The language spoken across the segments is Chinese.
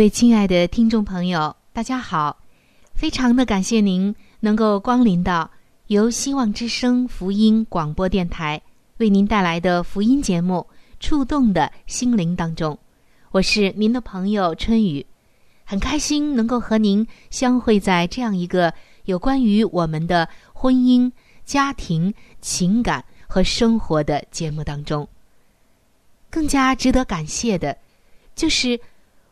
各位亲爱的听众朋友，大家好！非常的感谢您能够光临到由希望之声福音广播电台为您带来的福音节目《触动的心灵》当中。我是您的朋友春雨，很开心能够和您相会在这样一个有关于我们的婚姻、家庭、情感和生活的节目当中。更加值得感谢的，就是。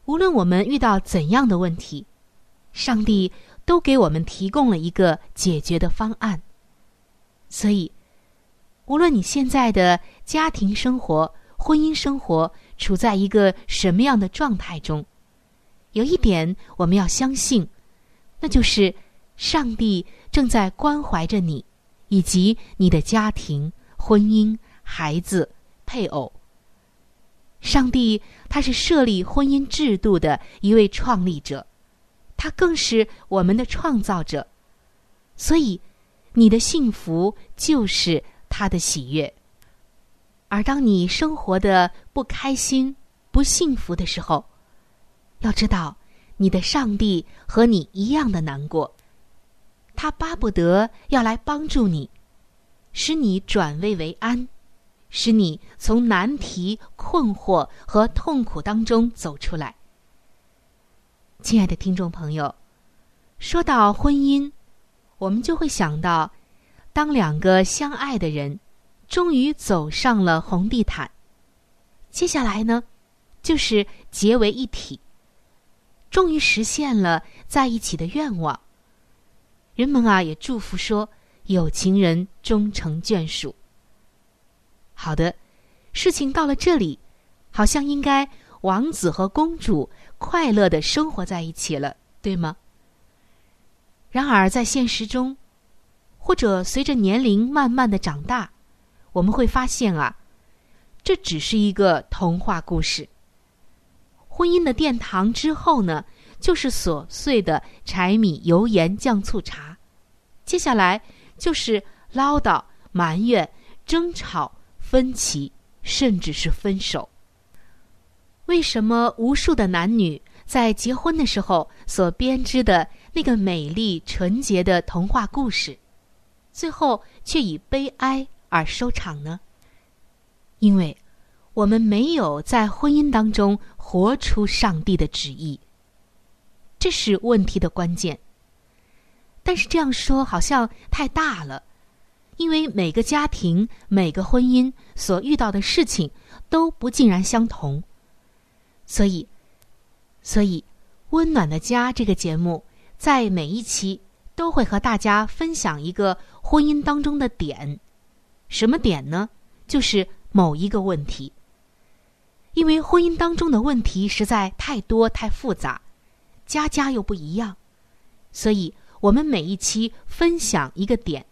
无论我们遇到怎样的问题，上帝都给我们提供了一个解决的方案。所以，无论你现在的家庭生活、婚姻生活处在一个什么样的状态中，有一点我们要相信，那就是上帝正在关怀着你，以及你的家庭、婚姻、孩子、配偶。上帝，他是设立婚姻制度的一位创立者，他更是我们的创造者，所以你的幸福就是他的喜悦。而当你生活的不开心、不幸福的时候，要知道，你的上帝和你一样的难过，他巴不得要来帮助你，使你转危为安。使你从难题、困惑和痛苦当中走出来。亲爱的听众朋友，说到婚姻，我们就会想到，当两个相爱的人终于走上了红地毯，接下来呢，就是结为一体，终于实现了在一起的愿望。人们啊，也祝福说，有情人终成眷属。好的，事情到了这里，好像应该王子和公主快乐的生活在一起了，对吗？然而在现实中，或者随着年龄慢慢的长大，我们会发现啊，这只是一个童话故事。婚姻的殿堂之后呢，就是琐碎的柴米油盐酱醋茶，接下来就是唠叨、埋怨、争吵。分歧，甚至是分手。为什么无数的男女在结婚的时候所编织的那个美丽纯洁的童话故事，最后却以悲哀而收场呢？因为，我们没有在婚姻当中活出上帝的旨意，这是问题的关键。但是这样说好像太大了。因为每个家庭、每个婚姻所遇到的事情都不尽然相同，所以，所以，《温暖的家》这个节目在每一期都会和大家分享一个婚姻当中的点，什么点呢？就是某一个问题。因为婚姻当中的问题实在太多太复杂，家家又不一样，所以我们每一期分享一个点。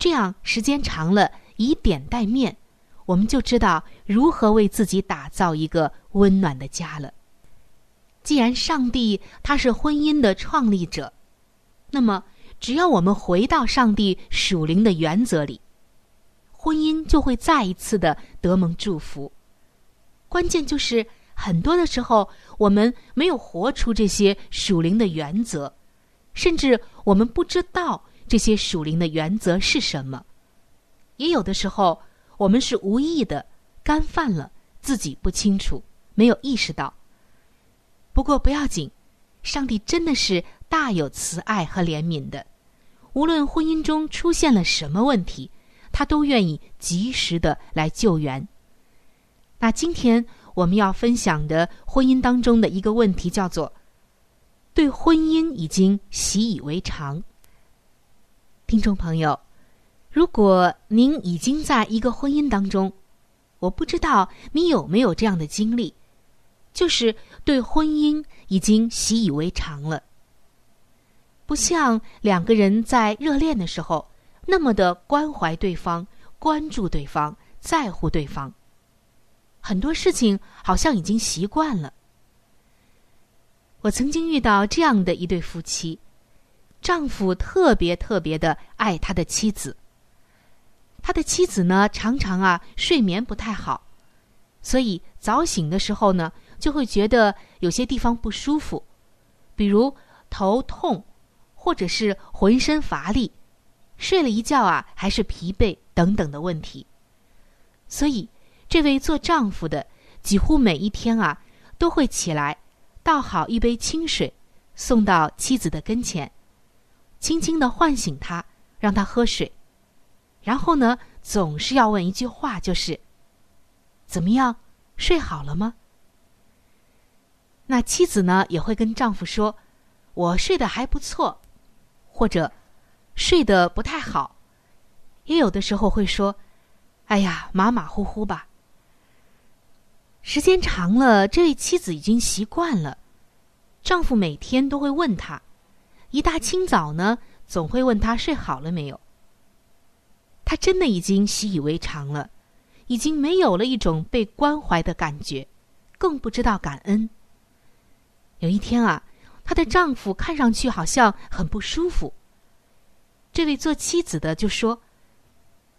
这样时间长了，以点带面，我们就知道如何为自己打造一个温暖的家了。既然上帝他是婚姻的创立者，那么只要我们回到上帝属灵的原则里，婚姻就会再一次的得蒙祝福。关键就是很多的时候，我们没有活出这些属灵的原则，甚至我们不知道这些属灵的原则是什么。也有的时候，我们是无意的干犯了，自己不清楚，没有意识到。不过不要紧，上帝真的是大有慈爱和怜悯的。无论婚姻中出现了什么问题，他都愿意及时的来救援。那今天我们要分享的婚姻当中的一个问题，叫做对婚姻已经习以为常。听众朋友，如果您已经在一个婚姻当中，我不知道你有没有这样的经历。就是对婚姻已经习以为常了，不像两个人在热恋的时候那么的关怀对方、关注对方、在乎对方。很多事情好像已经习惯了。我曾经遇到这样的一对夫妻，丈夫特别特别的爱他的妻子，他的妻子呢常常啊睡眠不太好，所以早醒的时候呢。就会觉得有些地方不舒服，比如头痛，或者是浑身乏力，睡了一觉啊还是疲惫等等的问题。所以，这位做丈夫的几乎每一天啊都会起来，倒好一杯清水，送到妻子的跟前，轻轻的唤醒他，让他喝水，然后呢总是要问一句话，就是：“怎么样，睡好了吗？”那妻子呢也会跟丈夫说：“我睡得还不错，或者睡得不太好。”也有的时候会说：“哎呀，马马虎虎吧。”时间长了，这位妻子已经习惯了。丈夫每天都会问他，一大清早呢，总会问他睡好了没有。他真的已经习以为常了，已经没有了一种被关怀的感觉，更不知道感恩。有一天啊，她的丈夫看上去好像很不舒服。这位做妻子的就说：“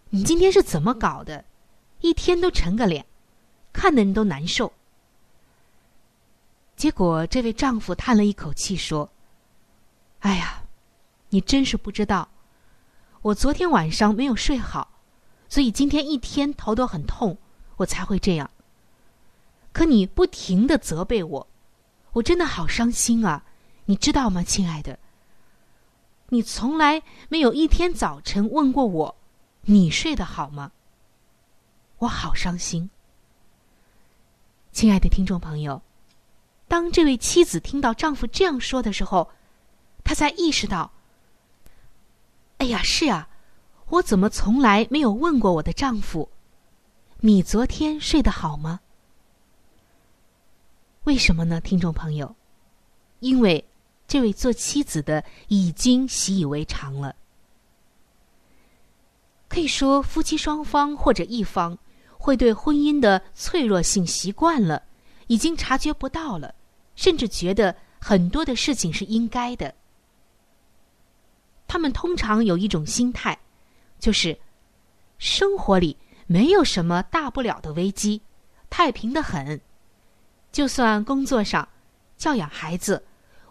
你今天是怎么搞的？一天都沉个脸，看的人都难受。”结果这位丈夫叹了一口气说：“哎呀，你真是不知道，我昨天晚上没有睡好，所以今天一天头都很痛，我才会这样。可你不停的责备我。”我真的好伤心啊，你知道吗，亲爱的？你从来没有一天早晨问过我，你睡得好吗？我好伤心。亲爱的听众朋友，当这位妻子听到丈夫这样说的时候，她才意识到：哎呀，是啊，我怎么从来没有问过我的丈夫，你昨天睡得好吗？为什么呢，听众朋友？因为这位做妻子的已经习以为常了。可以说，夫妻双方或者一方会对婚姻的脆弱性习惯了，已经察觉不到了，甚至觉得很多的事情是应该的。他们通常有一种心态，就是生活里没有什么大不了的危机，太平的很。就算工作上、教养孩子，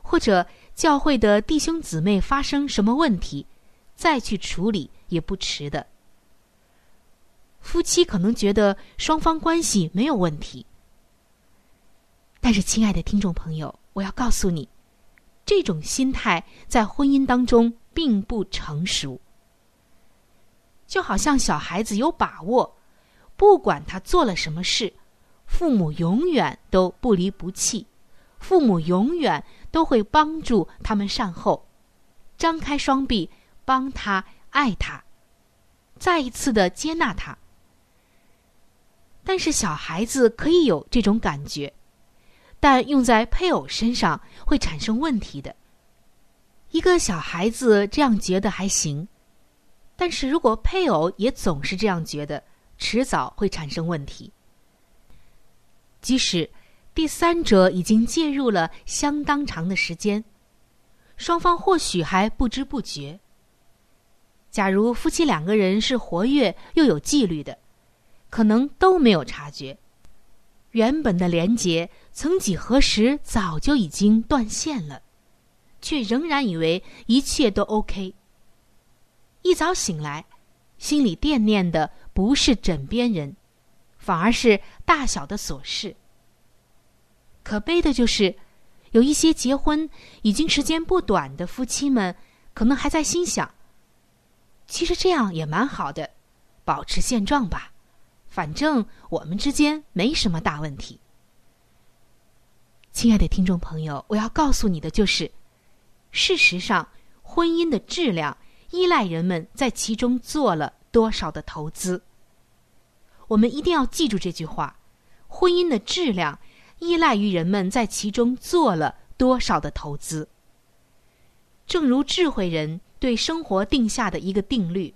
或者教会的弟兄姊妹发生什么问题，再去处理也不迟的。夫妻可能觉得双方关系没有问题，但是，亲爱的听众朋友，我要告诉你，这种心态在婚姻当中并不成熟。就好像小孩子有把握，不管他做了什么事。父母永远都不离不弃，父母永远都会帮助他们善后，张开双臂帮他爱他，再一次的接纳他。但是小孩子可以有这种感觉，但用在配偶身上会产生问题的。一个小孩子这样觉得还行，但是如果配偶也总是这样觉得，迟早会产生问题。即使第三者已经介入了相当长的时间，双方或许还不知不觉。假如夫妻两个人是活跃又有纪律的，可能都没有察觉，原本的连结曾几何时早就已经断线了，却仍然以为一切都 OK。一早醒来，心里惦念的不是枕边人，反而是大小的琐事。可悲的就是，有一些结婚已经时间不短的夫妻们，可能还在心想：其实这样也蛮好的，保持现状吧，反正我们之间没什么大问题。亲爱的听众朋友，我要告诉你的就是，事实上，婚姻的质量依赖人们在其中做了多少的投资。我们一定要记住这句话：婚姻的质量。依赖于人们在其中做了多少的投资。正如智慧人对生活定下的一个定律，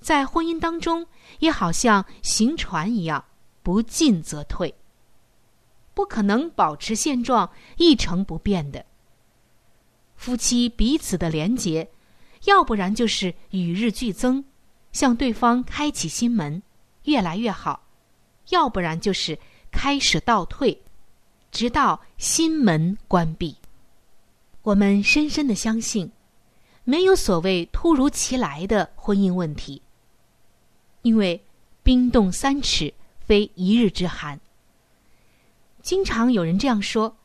在婚姻当中也好像行船一样，不进则退，不可能保持现状一成不变的。夫妻彼此的连结，要不然就是与日俱增，向对方开启心门，越来越好；要不然就是开始倒退。直到心门关闭，我们深深的相信，没有所谓突如其来的婚姻问题。因为冰冻三尺，非一日之寒。经常有人这样说：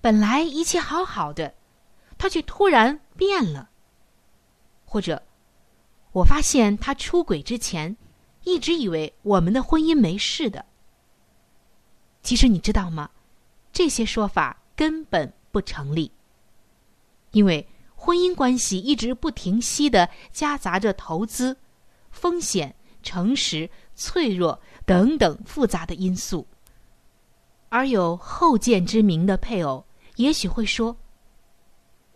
本来一切好好的，他却突然变了。或者，我发现他出轨之前，一直以为我们的婚姻没事的。其实你知道吗？这些说法根本不成立，因为婚姻关系一直不停息的夹杂着投资、风险、诚实、脆弱等等复杂的因素。而有后见之明的配偶，也许会说：“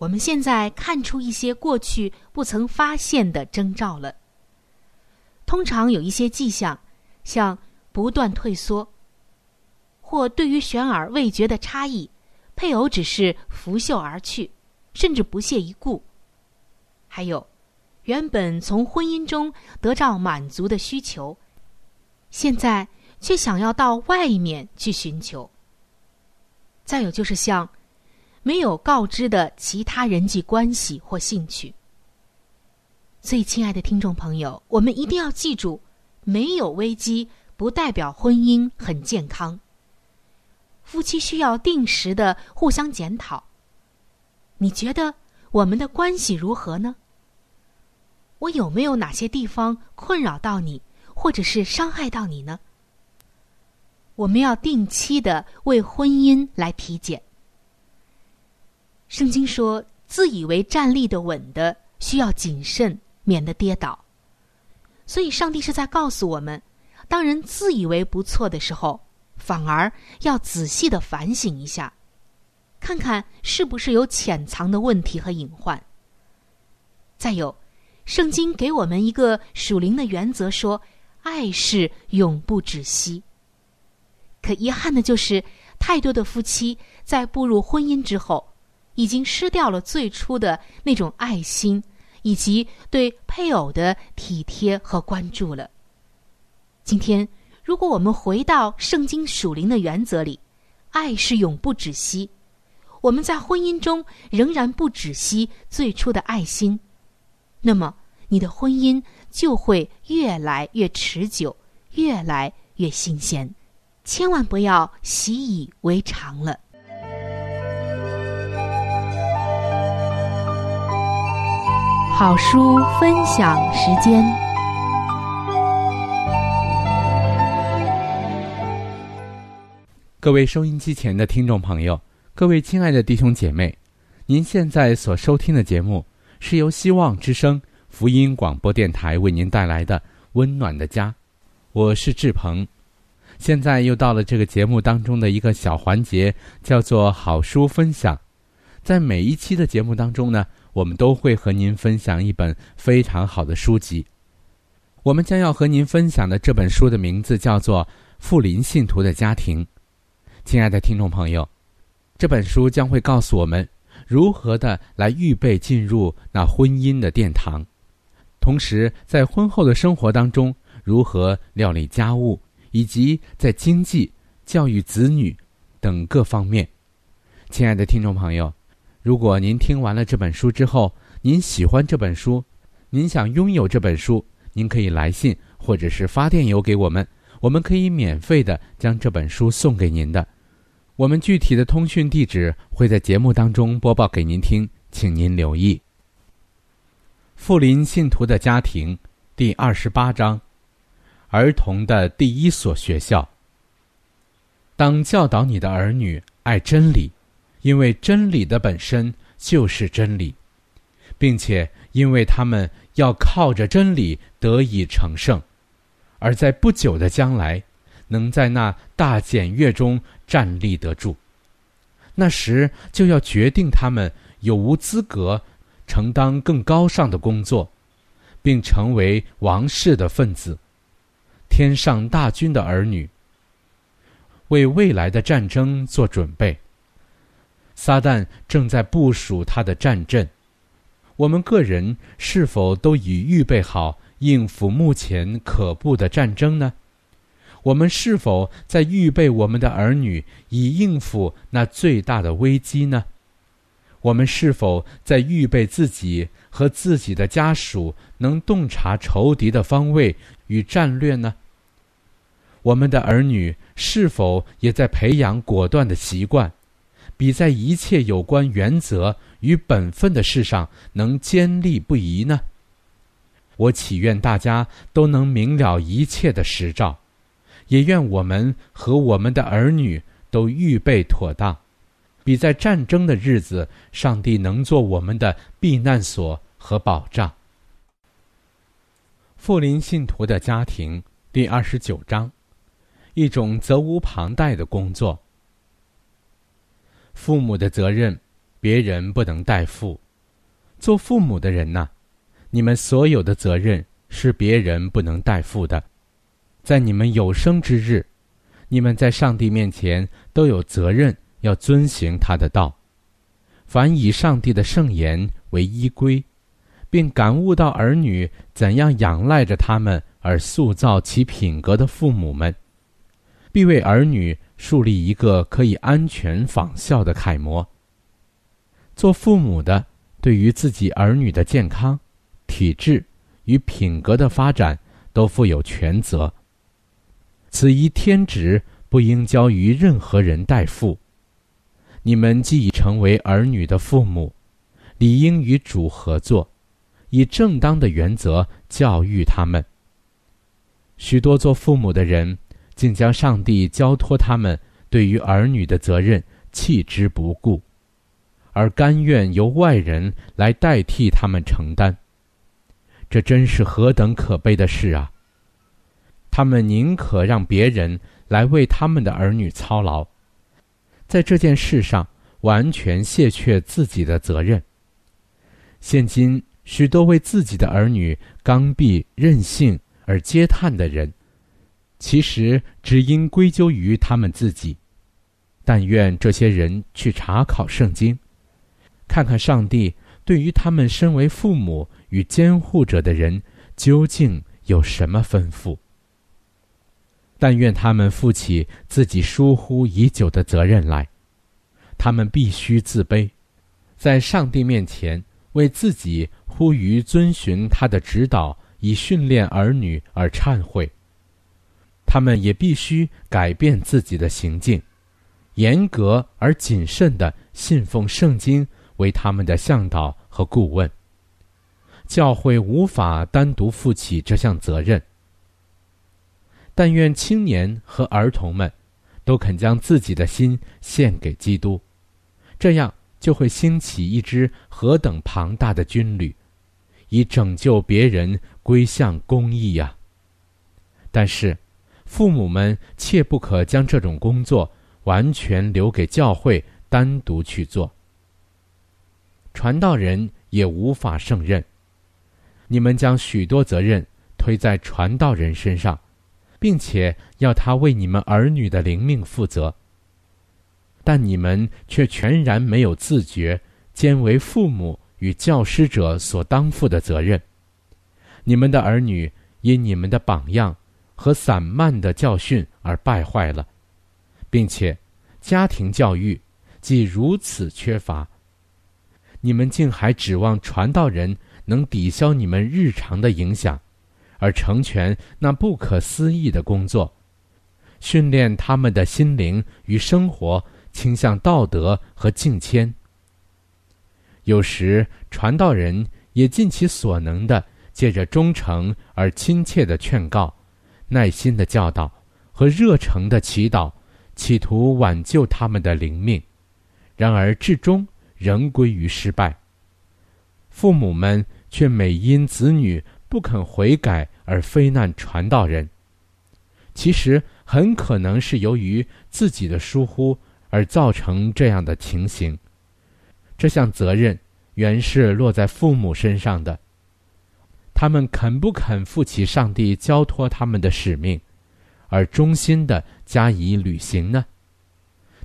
我们现在看出一些过去不曾发现的征兆了。通常有一些迹象，像不断退缩。”或对于悬而未决的差异，配偶只是拂袖而去，甚至不屑一顾。还有，原本从婚姻中得到满足的需求，现在却想要到外面去寻求。再有就是像没有告知的其他人际关系或兴趣。所以，亲爱的听众朋友，我们一定要记住：没有危机不代表婚姻很健康。夫妻需要定时的互相检讨。你觉得我们的关系如何呢？我有没有哪些地方困扰到你，或者是伤害到你呢？我们要定期的为婚姻来体检。圣经说：“自以为站立的稳的，需要谨慎，免得跌倒。”所以，上帝是在告诉我们：当人自以为不错的时候。反而要仔细的反省一下，看看是不是有潜藏的问题和隐患。再有，圣经给我们一个属灵的原则，说爱是永不止息。可遗憾的就是，太多的夫妻在步入婚姻之后，已经失掉了最初的那种爱心，以及对配偶的体贴和关注了。今天。如果我们回到圣经属灵的原则里，爱是永不止息。我们在婚姻中仍然不止息最初的爱心，那么你的婚姻就会越来越持久，越来越新鲜。千万不要习以为常了。好书分享时间。各位收音机前的听众朋友，各位亲爱的弟兄姐妹，您现在所收听的节目是由希望之声福音广播电台为您带来的《温暖的家》，我是志鹏。现在又到了这个节目当中的一个小环节，叫做好书分享。在每一期的节目当中呢，我们都会和您分享一本非常好的书籍。我们将要和您分享的这本书的名字叫做《富林信徒的家庭》。亲爱的听众朋友，这本书将会告诉我们如何的来预备进入那婚姻的殿堂，同时在婚后的生活当中如何料理家务，以及在经济、教育子女等各方面。亲爱的听众朋友，如果您听完了这本书之后，您喜欢这本书，您想拥有这本书，您可以来信或者是发电邮给我们。我们可以免费的将这本书送给您的，我们具体的通讯地址会在节目当中播报给您听，请您留意。富林信徒的家庭第二十八章：儿童的第一所学校。当教导你的儿女爱真理，因为真理的本身就是真理，并且因为他们要靠着真理得以成圣。而在不久的将来，能在那大检阅中站立得住，那时就要决定他们有无资格承担更高尚的工作，并成为王室的分子，天上大军的儿女，为未来的战争做准备。撒旦正在部署他的战阵，我们个人是否都已预备好？应付目前可怖的战争呢？我们是否在预备我们的儿女以应付那最大的危机呢？我们是否在预备自己和自己的家属能洞察仇敌的方位与战略呢？我们的儿女是否也在培养果断的习惯，比在一切有关原则与本分的事上能坚立不移呢？我祈愿大家都能明了一切的实照，也愿我们和我们的儿女都预备妥当，比在战争的日子，上帝能做我们的避难所和保障。富林信徒的家庭第二十九章，一种责无旁贷的工作。父母的责任，别人不能代负。做父母的人呐。你们所有的责任是别人不能代负的，在你们有生之日，你们在上帝面前都有责任要遵行他的道。凡以上帝的圣言为依归，并感悟到儿女怎样仰赖着他们而塑造其品格的父母们，必为儿女树立一个可以安全仿效的楷模。做父母的对于自己儿女的健康。体质与品格的发展都负有全责。此一天职不应交于任何人代负。你们既已成为儿女的父母，理应与主合作，以正当的原则教育他们。许多做父母的人竟将上帝交托他们对于儿女的责任弃之不顾，而甘愿由外人来代替他们承担。这真是何等可悲的事啊！他们宁可让别人来为他们的儿女操劳，在这件事上完全卸却自己的责任。现今许多为自己的儿女刚愎任性而嗟叹的人，其实只应归咎于他们自己。但愿这些人去查考圣经，看看上帝对于他们身为父母。与监护者的人究竟有什么吩咐？但愿他们负起自己疏忽已久的责任来。他们必须自卑，在上帝面前为自己呼吁遵循他的指导，以训练儿女而忏悔。他们也必须改变自己的行径，严格而谨慎地信奉圣经为他们的向导和顾问。教会无法单独负起这项责任，但愿青年和儿童们都肯将自己的心献给基督，这样就会兴起一支何等庞大的军旅，以拯救别人归向公义呀！但是，父母们切不可将这种工作完全留给教会单独去做，传道人也无法胜任。你们将许多责任推在传道人身上，并且要他为你们儿女的灵命负责。但你们却全然没有自觉，兼为父母与教师者所当负的责任。你们的儿女因你们的榜样和散漫的教训而败坏了，并且家庭教育既如此缺乏，你们竟还指望传道人能抵消你们日常的影响，而成全那不可思议的工作，训练他们的心灵与生活倾向道德和敬谦。有时传道人也尽其所能的。借着忠诚而亲切的劝告、耐心的教导和热诚的祈祷，企图挽救他们的灵命，然而至终仍归于失败。父母们却每因子女不肯悔改而非难传道人，其实很可能是由于自己的疏忽而造成这样的情形。这项责任原是落在父母身上的。他们肯不肯负起上帝交托他们的使命，而忠心的加以履行呢？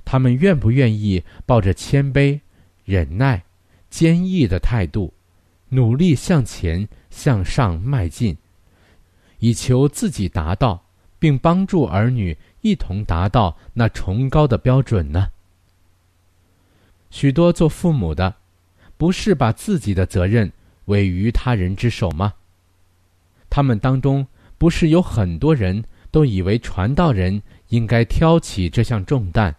他们愿不愿意抱着谦卑、忍耐、坚毅的态度，努力向前、向上迈进，以求自己达到，并帮助儿女一同达到那崇高的标准呢？许多做父母的，不是把自己的责任委于他人之手吗？他们当中不是有很多人都以为传道人应该挑起这项重担，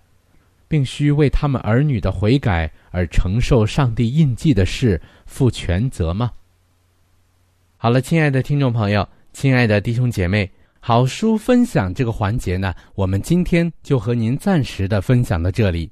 并需为他们儿女的悔改而承受上帝印记的事负全责吗？好了，亲爱的听众朋友，亲爱的弟兄姐妹，好书分享这个环节呢，我们今天就和您暂时的分享到这里。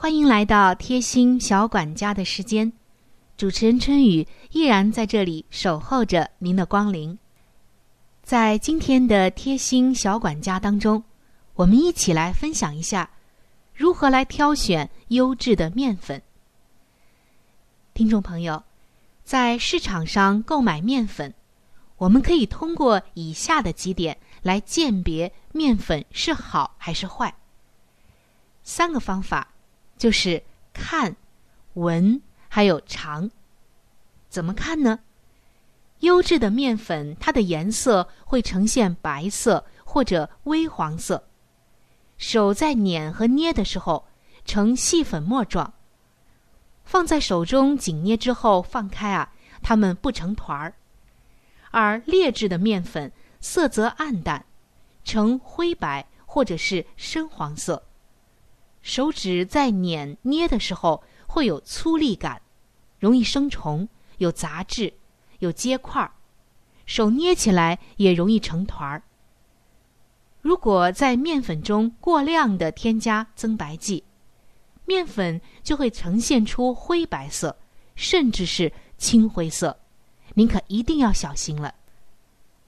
欢迎来到贴心小管家的时间，主持人春雨依然在这里守候着您的光临。在今天的贴心小管家当中，我们一起来分享一下如何来挑选优质的面粉。听众朋友，在市场上购买面粉，我们可以通过以下的几点来鉴别面粉是好还是坏。三个方法。就是看、闻，还有尝。怎么看呢？优质的面粉，它的颜色会呈现白色或者微黄色，手在碾和捏的时候呈细粉末状。放在手中紧捏之后放开啊，它们不成团儿。而劣质的面粉色泽暗淡，呈灰白或者是深黄色。手指在捻捏的时候会有粗粒感，容易生虫，有杂质，有结块儿，手捏起来也容易成团儿。如果在面粉中过量的添加增白剂，面粉就会呈现出灰白色，甚至是青灰色，您可一定要小心了。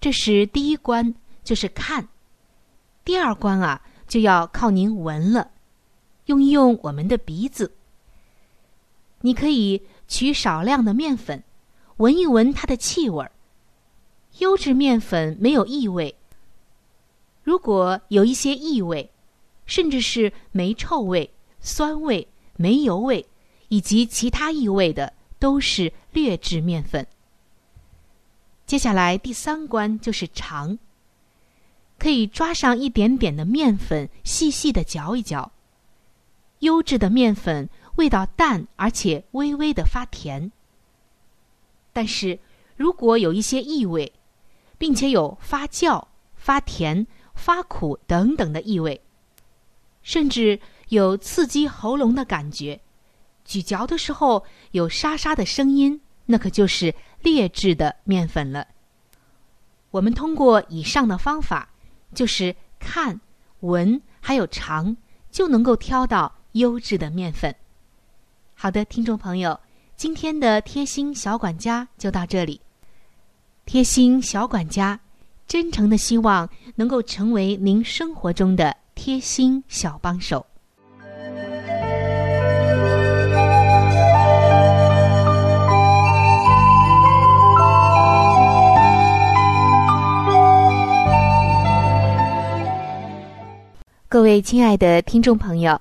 这是第一关，就是看；第二关啊，就要靠您闻了。用一用我们的鼻子，你可以取少量的面粉，闻一闻它的气味儿。优质面粉没有异味，如果有一些异味，甚至是霉臭味、酸味、煤油味以及其他异味的，都是劣质面粉。接下来第三关就是尝，可以抓上一点点的面粉，细细的嚼一嚼。优质的面粉味道淡，而且微微的发甜。但是如果有一些异味，并且有发酵、发甜、发苦等等的异味，甚至有刺激喉咙的感觉，咀嚼的时候有沙沙的声音，那可就是劣质的面粉了。我们通过以上的方法，就是看、闻还有尝，就能够挑到优质的面粉。好的，听众朋友，今天的贴心小管家就到这里。贴心小管家，真诚的希望能够成为您生活中的贴心小帮手。各位亲爱的听众朋友，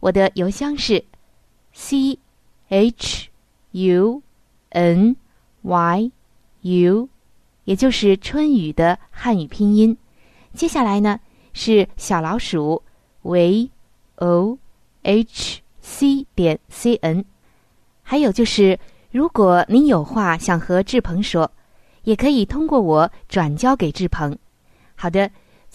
我的邮箱是 c h u n y u，也就是春雨的汉语拼音。接下来呢是小老鼠 v o h c 点 c n，还有就是，如果您有话想和志鹏说，也可以通过我转交给志鹏。好的，